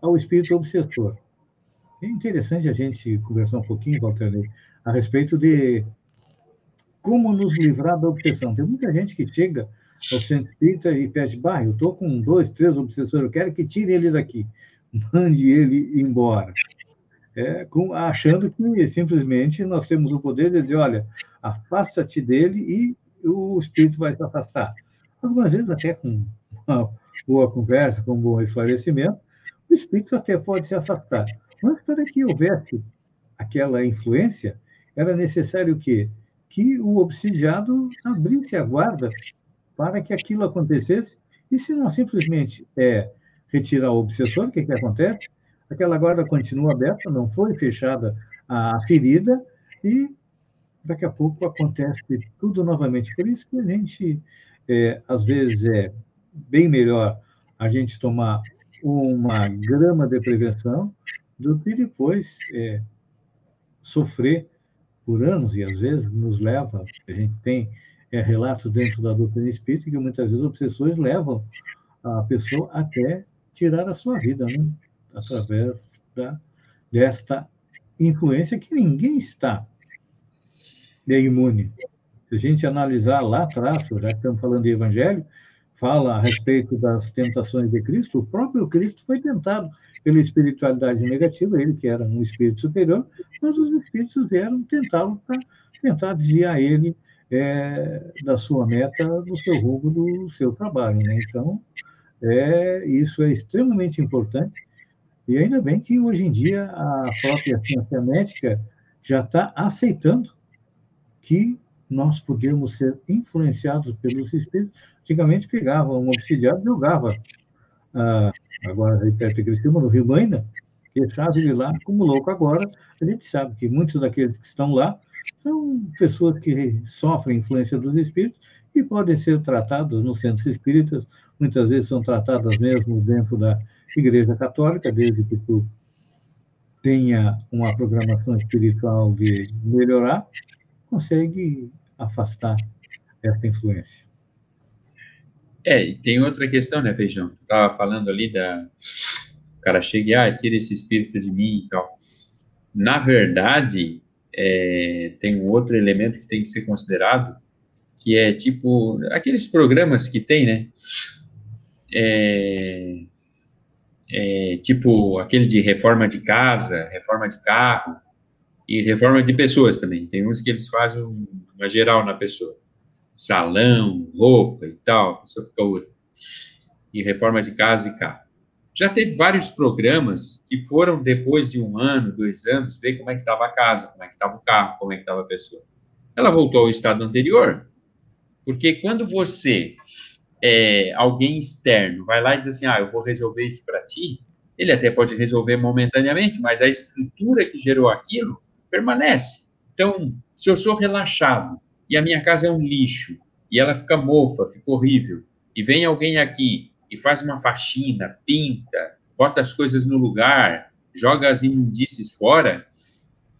ao espírito obsessor. É interessante a gente conversar um pouquinho, Walter, a respeito de como nos livrar da obsessão. Tem muita gente que chega ao centro espírita e pede, bah, eu estou com dois, três obsessores, eu quero que tire ele daqui, mande ele embora. É, com, achando que simplesmente nós temos o poder de dizer, olha, afasta-te dele e o espírito vai se afastar. Algumas vezes até com uma boa conversa, com um bom esclarecimento, o espírito até pode se afastar. Mas para que houvesse aquela influência, era necessário que que o obsidiado abrisse a guarda para que aquilo acontecesse, e se não simplesmente é retirar o obsessor, o que, que acontece? Aquela guarda continua aberta, não foi fechada a ferida, e daqui a pouco acontece tudo novamente. Por isso que a gente, é, às vezes, é bem melhor a gente tomar uma grama de prevenção do que depois é, sofrer por anos, e às vezes nos leva, a gente tem é, relatos dentro da doutrina espírita que muitas vezes obsessões levam a pessoa até tirar a sua vida, né? através da, desta influência que ninguém está é imune. Se a gente analisar lá atrás, já que estamos falando de evangelho, fala a respeito das tentações de Cristo, o próprio Cristo foi tentado pela espiritualidade negativa, ele que era um espírito superior, mas os espíritos vieram tentá-lo para tentar desviar ele é, da sua meta, do seu rumo, do seu trabalho. Né? Então, é, isso é extremamente importante, e ainda bem que hoje em dia a própria ciência médica já está aceitando que nós podemos ser influenciados pelos espíritos. Antigamente pegava um obsidiado, jogava, ah, agora repete Cristina, no Rio Maina, deixava ele lá como louco. Agora, a gente sabe que muitos daqueles que estão lá são pessoas que sofrem influência dos espíritos e podem ser tratados nos centros espíritas, muitas vezes são tratadas mesmo dentro da Igreja Católica, desde que tu tenha uma programação espiritual de melhorar, consegue afastar essa influência. É, e tem outra questão, né, Feijão? Estava falando ali da. O cara chega e, ah, tira esse espírito de mim e tal. na verdade, é, tem um outro elemento que tem que ser considerado, que é tipo aqueles programas que tem, né? É, é, tipo aquele de reforma de casa, reforma de carro e reforma de pessoas também. Tem uns que eles fazem uma geral na pessoa, salão, roupa e tal, a pessoa fica outra. E reforma de casa e carro. Já teve vários programas que foram depois de um ano, dois anos, ver como é que estava a casa, como é que estava o carro, como é que estava a pessoa. Ela voltou ao estado anterior, porque quando você é, alguém externo vai lá e diz assim, ah, eu vou resolver isso para ti, ele até pode resolver momentaneamente, mas a estrutura que gerou aquilo permanece. Então, se eu sou relaxado e a minha casa é um lixo e ela fica mofa, fica horrível, e vem alguém aqui e faz uma faxina, pinta, bota as coisas no lugar, joga as imundícies fora,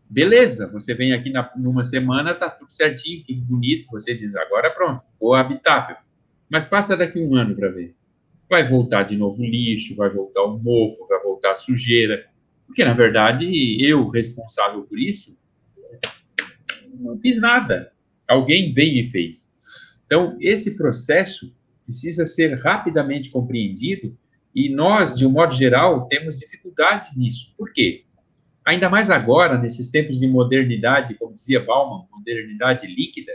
beleza, você vem aqui na, numa semana, tá tudo certinho, tudo bonito, você diz, agora pronto, ficou habitável. Mas passa daqui um ano para ver. Vai voltar de novo o lixo, vai voltar o mofo, vai voltar a sujeira. Porque, na verdade, eu, responsável por isso, não fiz nada. Alguém veio e fez. Então, esse processo precisa ser rapidamente compreendido e nós, de um modo geral, temos dificuldade nisso. Por quê? Ainda mais agora, nesses tempos de modernidade, como dizia Bauman, modernidade líquida,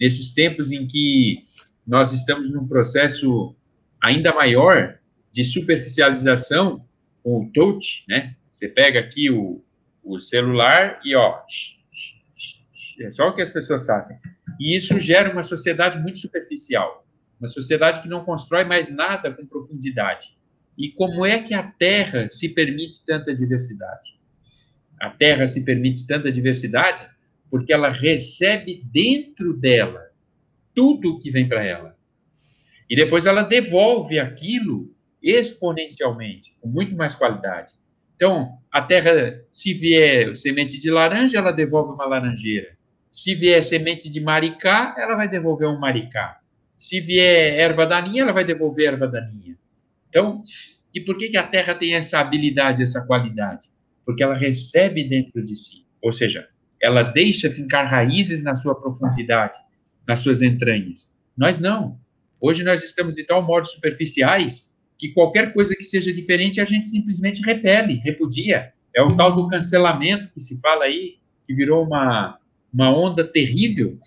nesses tempos em que nós estamos num processo ainda maior de superficialização com o touch, né? Você pega aqui o, o celular e, ó, é só o que as pessoas fazem. E isso gera uma sociedade muito superficial, uma sociedade que não constrói mais nada com profundidade. E como é que a Terra se permite tanta diversidade? A Terra se permite tanta diversidade porque ela recebe dentro dela tudo que vem para ela. E depois ela devolve aquilo exponencialmente, com muito mais qualidade. Então, a terra, se vier semente de laranja, ela devolve uma laranjeira. Se vier semente de maricá, ela vai devolver um maricá. Se vier erva daninha, ela vai devolver erva daninha. Então, e por que, que a terra tem essa habilidade, essa qualidade? Porque ela recebe dentro de si. Ou seja, ela deixa fincar raízes na sua profundidade nas suas entranhas. Nós não. Hoje nós estamos de tal modo superficiais que qualquer coisa que seja diferente a gente simplesmente repele, repudia. É o tal do cancelamento que se fala aí, que virou uma, uma onda terrível,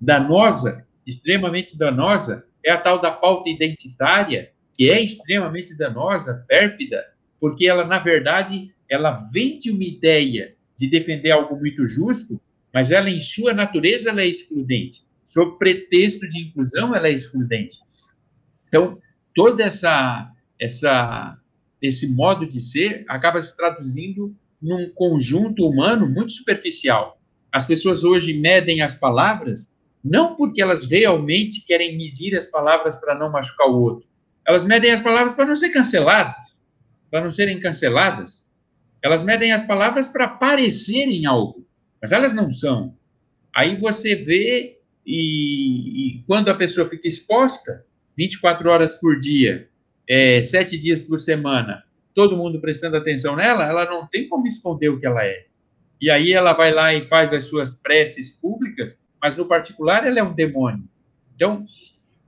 danosa, extremamente danosa. É a tal da pauta identitária, que é extremamente danosa, pérfida, porque ela, na verdade, ela vende uma ideia de defender algo muito justo, mas ela, em sua natureza, ela é excludente sob pretexto de inclusão, ela é excludente. Então, toda essa essa esse modo de ser acaba se traduzindo num conjunto humano muito superficial. As pessoas hoje medem as palavras não porque elas realmente querem medir as palavras para não machucar o outro. Elas medem as palavras para não ser canceladas, para não serem canceladas. Elas medem as palavras para parecerem algo, mas elas não são. Aí você vê e, e, quando a pessoa fica exposta 24 horas por dia, é, sete dias por semana, todo mundo prestando atenção nela, ela não tem como esconder o que ela é. E aí ela vai lá e faz as suas preces públicas, mas no particular ela é um demônio. Então,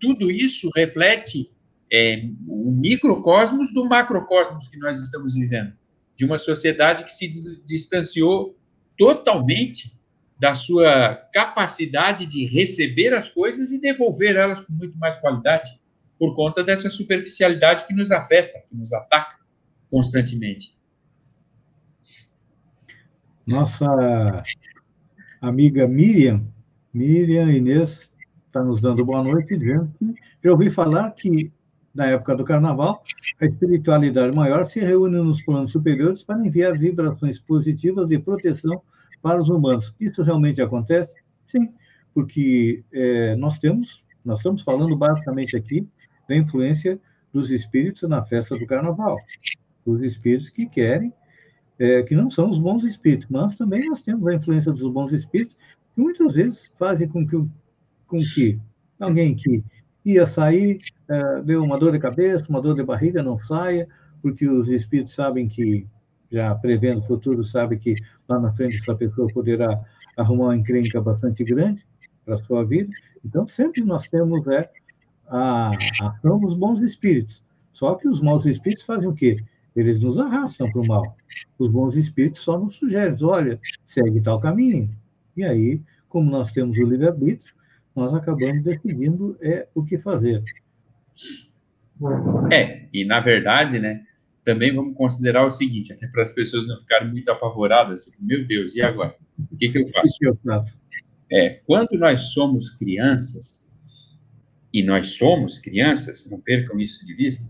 tudo isso reflete é, o microcosmos do macrocosmos que nós estamos vivendo, de uma sociedade que se distanciou totalmente da sua capacidade de receber as coisas e devolver elas com muito mais qualidade, por conta dessa superficialidade que nos afeta, que nos ataca constantemente. Nossa amiga Miriam, Miriam Inês, está nos dando boa noite, dizendo que eu ouvi falar que, na época do carnaval, a espiritualidade maior se reúne nos planos superiores para enviar vibrações positivas de proteção para os humanos. Isso realmente acontece? Sim, porque é, nós temos, nós estamos falando basicamente aqui da influência dos espíritos na festa do carnaval. Os espíritos que querem, é, que não são os bons espíritos, mas também nós temos a influência dos bons espíritos, que muitas vezes fazem com que, com que alguém que ia sair, é, deu uma dor de cabeça, uma dor de barriga, não saia, porque os espíritos sabem que já prevendo o futuro, sabe que lá na frente essa pessoa poderá arrumar uma encrenca bastante grande para a sua vida. Então, sempre nós temos é, a ação dos bons espíritos. Só que os maus espíritos fazem o quê? Eles nos arrastam para o mal. Os bons espíritos só nos sugerem, olha, segue tal caminho. E aí, como nós temos o livre-arbítrio, nós acabamos decidindo é, o que fazer. É, e na verdade, né, também vamos considerar o seguinte, até para as pessoas não ficarem muito apavoradas, assim, meu Deus, e agora? O que, que eu faço? Que eu faço? É, quando nós somos crianças, e nós somos crianças, não percam isso de vista,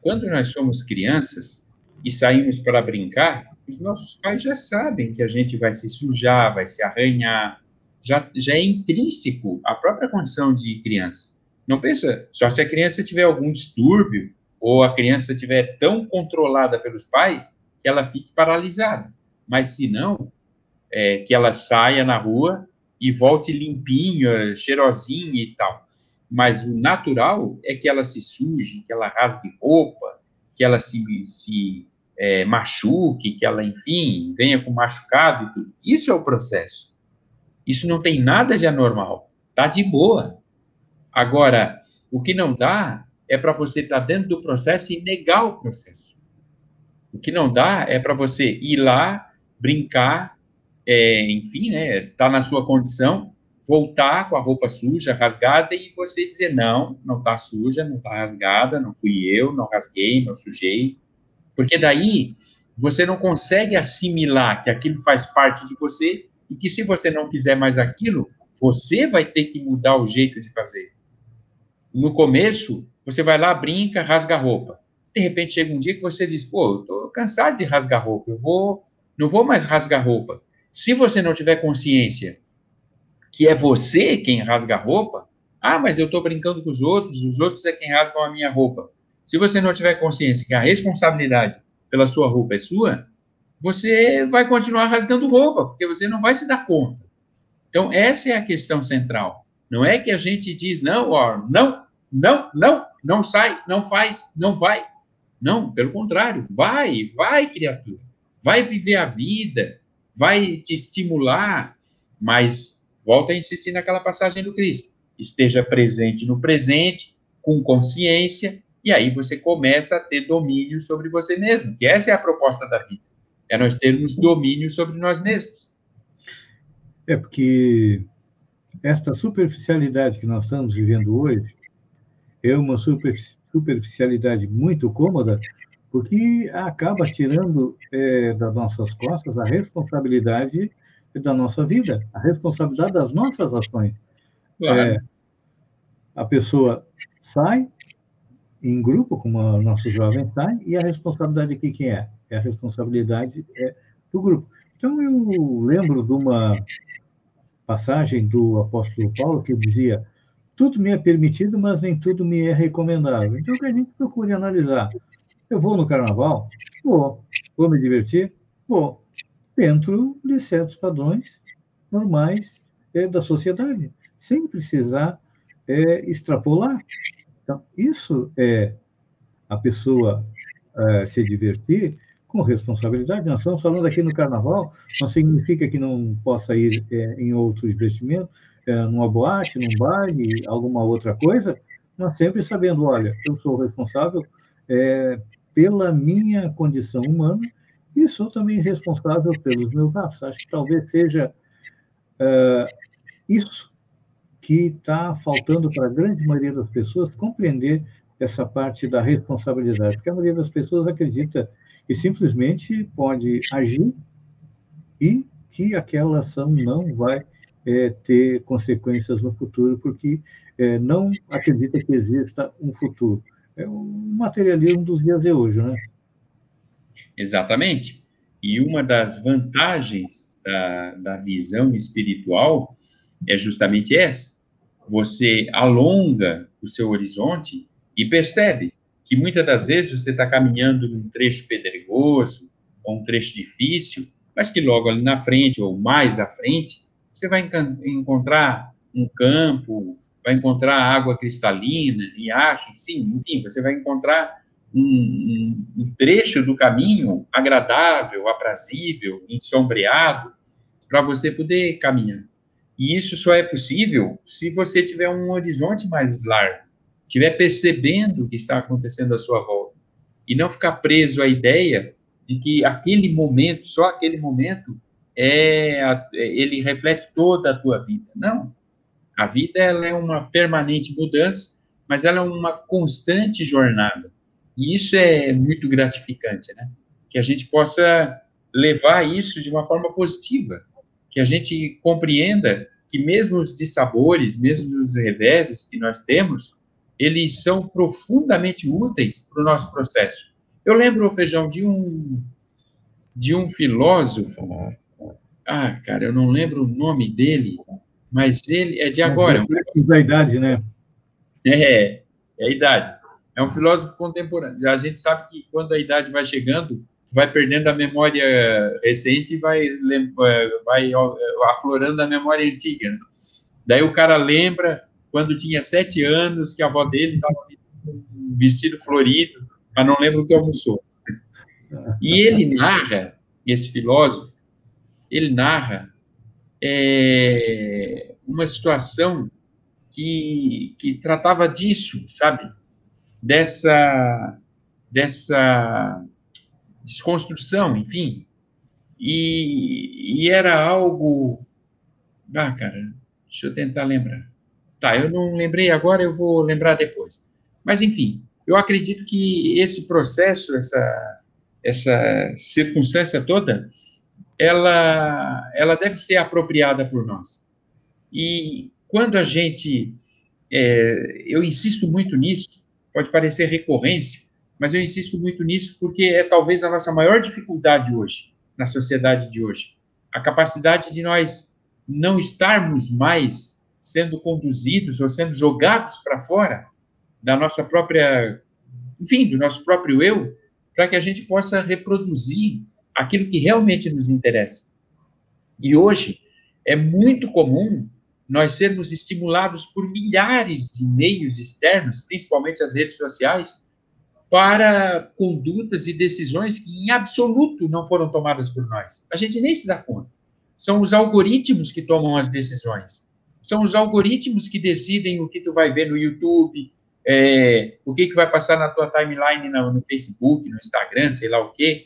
quando nós somos crianças e saímos para brincar, os nossos pais já sabem que a gente vai se sujar, vai se arranhar, já, já é intrínseco a própria condição de criança. Não pensa, só se a criança tiver algum distúrbio ou a criança estiver tão controlada pelos pais que ela fique paralisada. Mas se não, é, que ela saia na rua e volte limpinha, cheirosinha e tal. Mas o natural é que ela se suje, que ela rasgue roupa, que ela se, se é, machuque, que ela, enfim, venha com machucado tudo. Isso é o processo. Isso não tem nada de anormal. Tá de boa. Agora, o que não dá é para você estar tá dentro do processo e negar o processo. O que não dá é para você ir lá, brincar, é, enfim, né, tá na sua condição, voltar com a roupa suja, rasgada, e você dizer, não, não está suja, não está rasgada, não fui eu, não rasguei, não sujei. Porque daí você não consegue assimilar que aquilo faz parte de você e que se você não quiser mais aquilo, você vai ter que mudar o jeito de fazer. No começo, você vai lá, brinca, rasga a roupa. De repente chega um dia que você diz, pô, eu tô cansado de rasgar roupa, eu vou, não vou mais rasgar roupa. Se você não tiver consciência que é você quem rasga a roupa, ah, mas eu estou brincando com os outros, os outros é quem rasgam a minha roupa. Se você não tiver consciência que a responsabilidade pela sua roupa é sua, você vai continuar rasgando roupa, porque você não vai se dar conta. Então, essa é a questão central. Não é que a gente diz, não, ó, não, não, não, não sai, não faz, não vai. Não, pelo contrário, vai, vai, criatura. Vai viver a vida, vai te estimular, mas volta a insistir naquela passagem do Cristo. Esteja presente no presente, com consciência, e aí você começa a ter domínio sobre você mesmo, que essa é a proposta da vida, é nós termos domínio sobre nós mesmos. É porque esta superficialidade que nós estamos vivendo hoje é uma superficialidade muito cômoda, porque acaba tirando é, das nossas costas a responsabilidade da nossa vida, a responsabilidade das nossas ações. Claro. É, a pessoa sai em grupo, como a nosso jovem sai, e a responsabilidade aqui quem é? É a responsabilidade é, do grupo. Então, eu lembro de uma passagem do apóstolo Paulo que dizia: tudo me é permitido, mas nem tudo me é recomendável. Então, que a gente procure analisar. Eu vou no carnaval? Vou. Vou me divertir? Vou. Dentro de certos padrões normais é, da sociedade, sem precisar é, extrapolar. Então, isso é a pessoa é, se divertir com responsabilidade. Nós estamos falando aqui no carnaval, não significa que não possa ir é, em outro investimento, é, numa boate, num baile, alguma outra coisa, mas sempre sabendo, olha, eu sou responsável é, pela minha condição humana e sou também responsável pelos meus atos. Acho que talvez seja é, isso que está faltando para a grande maioria das pessoas compreender essa parte da responsabilidade, porque a maioria das pessoas acredita que simplesmente pode agir e que aquela ação não vai é, ter consequências no futuro, porque é, não acredita que exista um futuro. É o materialismo dos dias de hoje, né? Exatamente. E uma das vantagens da, da visão espiritual é justamente essa. Você alonga o seu horizonte e percebe que muitas das vezes você está caminhando num trecho pedregoso ou um trecho difícil, mas que logo ali na frente ou mais à frente você vai encontrar um campo, vai encontrar água cristalina, e acho, sim, enfim, você vai encontrar um, um trecho do caminho agradável, aprazível, ensombreado, para você poder caminhar. E isso só é possível se você tiver um horizonte mais largo, estiver percebendo o que está acontecendo à sua volta, e não ficar preso à ideia de que aquele momento, só aquele momento, é, ele reflete toda a tua vida. Não. A vida ela é uma permanente mudança, mas ela é uma constante jornada. E isso é muito gratificante, né? Que a gente possa levar isso de uma forma positiva, que a gente compreenda que mesmo os dissabores, mesmo os reveses que nós temos, eles são profundamente úteis para o nosso processo. Eu lembro, Feijão, de um, de um filósofo, ah, cara, eu não lembro o nome dele, mas ele é de agora. É da idade, né? É, é a idade. É um filósofo contemporâneo. A gente sabe que quando a idade vai chegando, vai perdendo a memória recente e vai, vai aflorando a memória antiga. Né? Daí o cara lembra quando tinha sete anos que a avó dele estava um vestido florido, mas não lembra o que almoçou. E ele narra, esse filósofo, ele narra é, uma situação que, que tratava disso, sabe? Dessa, dessa desconstrução, enfim. E, e era algo. Ah, cara, deixa eu tentar lembrar. Tá, eu não lembrei agora, eu vou lembrar depois. Mas, enfim, eu acredito que esse processo, essa, essa circunstância toda, ela, ela deve ser apropriada por nós. E quando a gente. É, eu insisto muito nisso, pode parecer recorrência, mas eu insisto muito nisso porque é talvez a nossa maior dificuldade hoje, na sociedade de hoje. A capacidade de nós não estarmos mais sendo conduzidos ou sendo jogados para fora da nossa própria, enfim, do nosso próprio eu, para que a gente possa reproduzir aquilo que realmente nos interessa. E hoje é muito comum nós sermos estimulados por milhares de meios externos, principalmente as redes sociais, para condutas e decisões que, em absoluto, não foram tomadas por nós. A gente nem se dá conta. São os algoritmos que tomam as decisões. São os algoritmos que decidem o que tu vai ver no YouTube, é, o que, que vai passar na tua timeline no, no Facebook, no Instagram, sei lá o quê.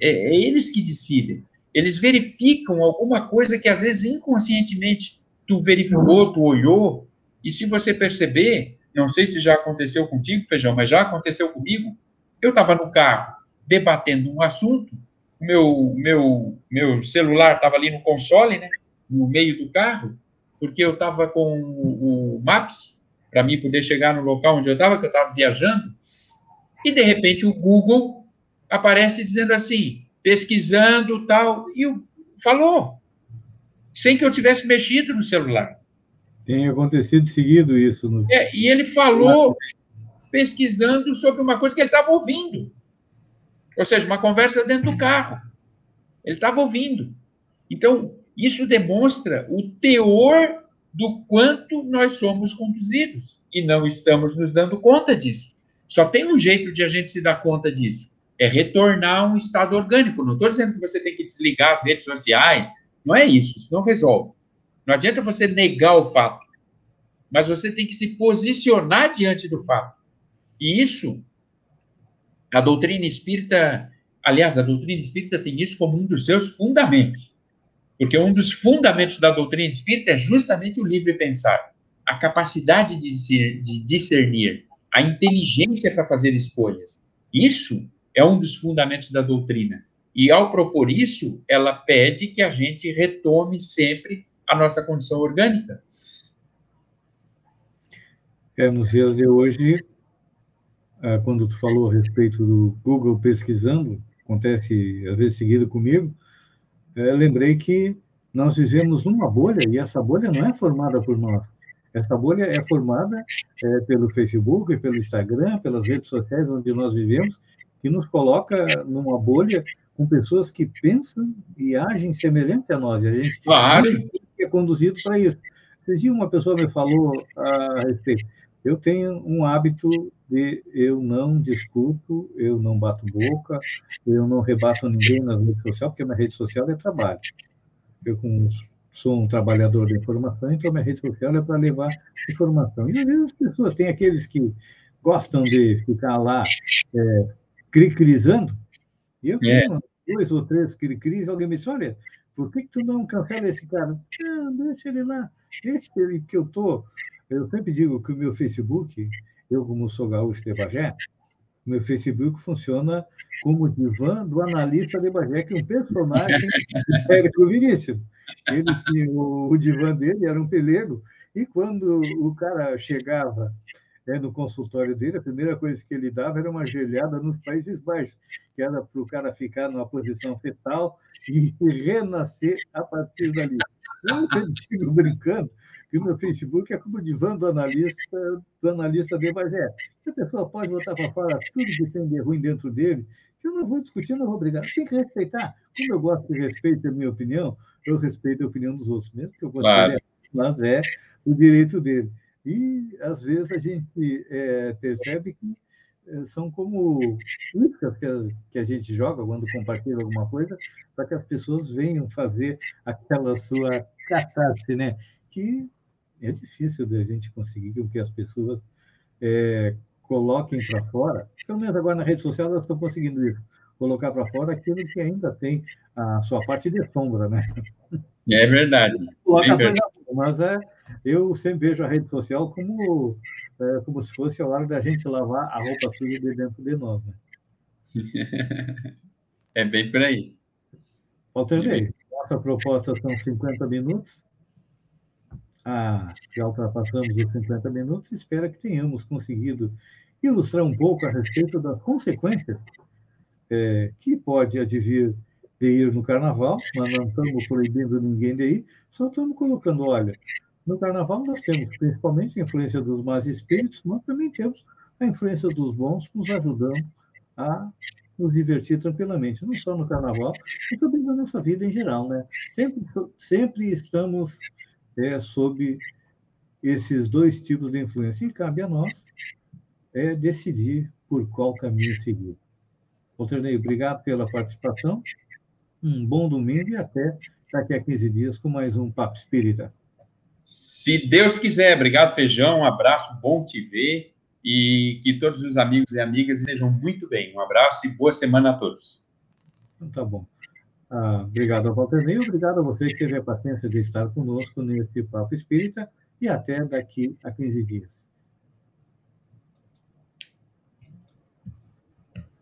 É, é eles que decidem. Eles verificam alguma coisa que, às vezes, inconscientemente, tu verificou, tu olhou, e se você perceber, não sei se já aconteceu contigo, Feijão, mas já aconteceu comigo. Eu estava no carro debatendo um assunto, meu meu meu celular estava ali no console, né, no meio do carro, porque eu estava com o, o Maps para mim poder chegar no local onde eu estava, que eu estava viajando, e de repente o Google aparece dizendo assim, pesquisando tal, e falou, sem que eu tivesse mexido no celular. Tem acontecido seguido isso. No... É, e ele falou pesquisando sobre uma coisa que ele estava ouvindo. Ou seja, uma conversa dentro do carro. Ele estava ouvindo. Então, isso demonstra o teor do quanto nós somos conduzidos e não estamos nos dando conta disso. Só tem um jeito de a gente se dar conta disso: é retornar a um estado orgânico. Não estou dizendo que você tem que desligar as redes sociais, não é isso, isso não resolve. Não adianta você negar o fato, mas você tem que se posicionar diante do fato. E isso, a doutrina espírita, aliás, a doutrina espírita tem isso como um dos seus fundamentos. Porque um dos fundamentos da doutrina espírita é justamente o livre pensar, a capacidade de discernir, a inteligência para fazer escolhas. Isso é um dos fundamentos da doutrina. E ao propor isso, ela pede que a gente retome sempre a nossa condição orgânica. É, nos dias de hoje, é, quando tu falou a respeito do Google pesquisando, acontece às vezes seguido comigo, é, lembrei que nós vivemos numa bolha e essa bolha não é formada por nós. Essa bolha é formada é, pelo Facebook, pelo Instagram, pelas redes sociais onde nós vivemos, que nos coloca numa bolha com pessoas que pensam e agem semelhante a nós. E a gente claro é conduzido para isso. Esses dias uma pessoa me falou a respeito. eu tenho um hábito de eu não discuto, eu não bato boca, eu não rebato ninguém nas redes sociais, porque minha rede social é trabalho. Eu sou um trabalhador de informação, então minha rede social é para levar informação. E às vezes as pessoas têm aqueles que gostam de ficar lá é, cricrizando, e eu é. dois ou três cri-cris, alguém me diz, olha, por que, que tu não cancela esse cara? Não, deixa ele lá, deixa ele que eu estou... Eu sempre digo que o meu Facebook, eu como sou gaúcho de Bagé, meu Facebook funciona como divã do analista de Bagé, que é um personagem do [laughs] Érico Vinícius. Ele tinha o, o divã dele, era um pelego, e quando o cara chegava é, no consultório dele, a primeira coisa que ele dava era uma gelhada nos Países Baixos, que era para o cara ficar numa posição fetal e renascer a partir dali. Eu digo brincando que o meu Facebook é como o divã do analista, do analista de Bagé. A pessoa pode botar para fora tudo que tem de ruim dentro dele, que eu não vou discutir, não vou brigar. Tem que respeitar. Como eu gosto de respeito a minha opinião, eu respeito a opinião dos outros, mesmo que eu gostaria, claro. mas é o direito dele. E, às vezes, a gente é, percebe que é, são como iscas que a, que a gente joga quando compartilha alguma coisa, para que as pessoas venham fazer aquela sua catástrofe, né? Que é difícil da gente conseguir que as pessoas é, coloquem para fora, pelo menos agora na rede social elas estão conseguindo isso, colocar para fora aquilo que ainda tem a sua parte de sombra, né? É verdade. Coloca é verdade. mas é, eu sempre vejo a rede social como, é, como se fosse a hora da gente lavar a roupa suja de dentro de nós. Né? [laughs] É bem por aí. Walter Ney, nossa proposta são 50 minutos. Ah, já ultrapassamos os 50 minutos. Espero que tenhamos conseguido ilustrar um pouco a respeito das consequências é, que pode advir de ir no carnaval, mas não estamos proibindo ninguém de ir, só estamos colocando, olha, no carnaval nós temos principalmente a influência dos mais espíritos, mas também temos a influência dos bons nos ajudando a nos divertir tranquilamente, não só no carnaval, mas também na nossa vida em geral, né? Sempre, sempre estamos é, sob esses dois tipos de influência e cabe a nós é, decidir por qual caminho seguir. Walternei, obrigado pela participação um bom domingo e até daqui a 15 dias com mais um Papo Espírita. Se Deus quiser, obrigado, Feijão, um abraço, bom te ver e que todos os amigos e amigas estejam muito bem. Um abraço e boa semana a todos. Então, tá bom. Ah, obrigado Walter Ney, obrigado a você que teve a paciência de estar conosco nesse Papo Espírita e até daqui a 15 dias.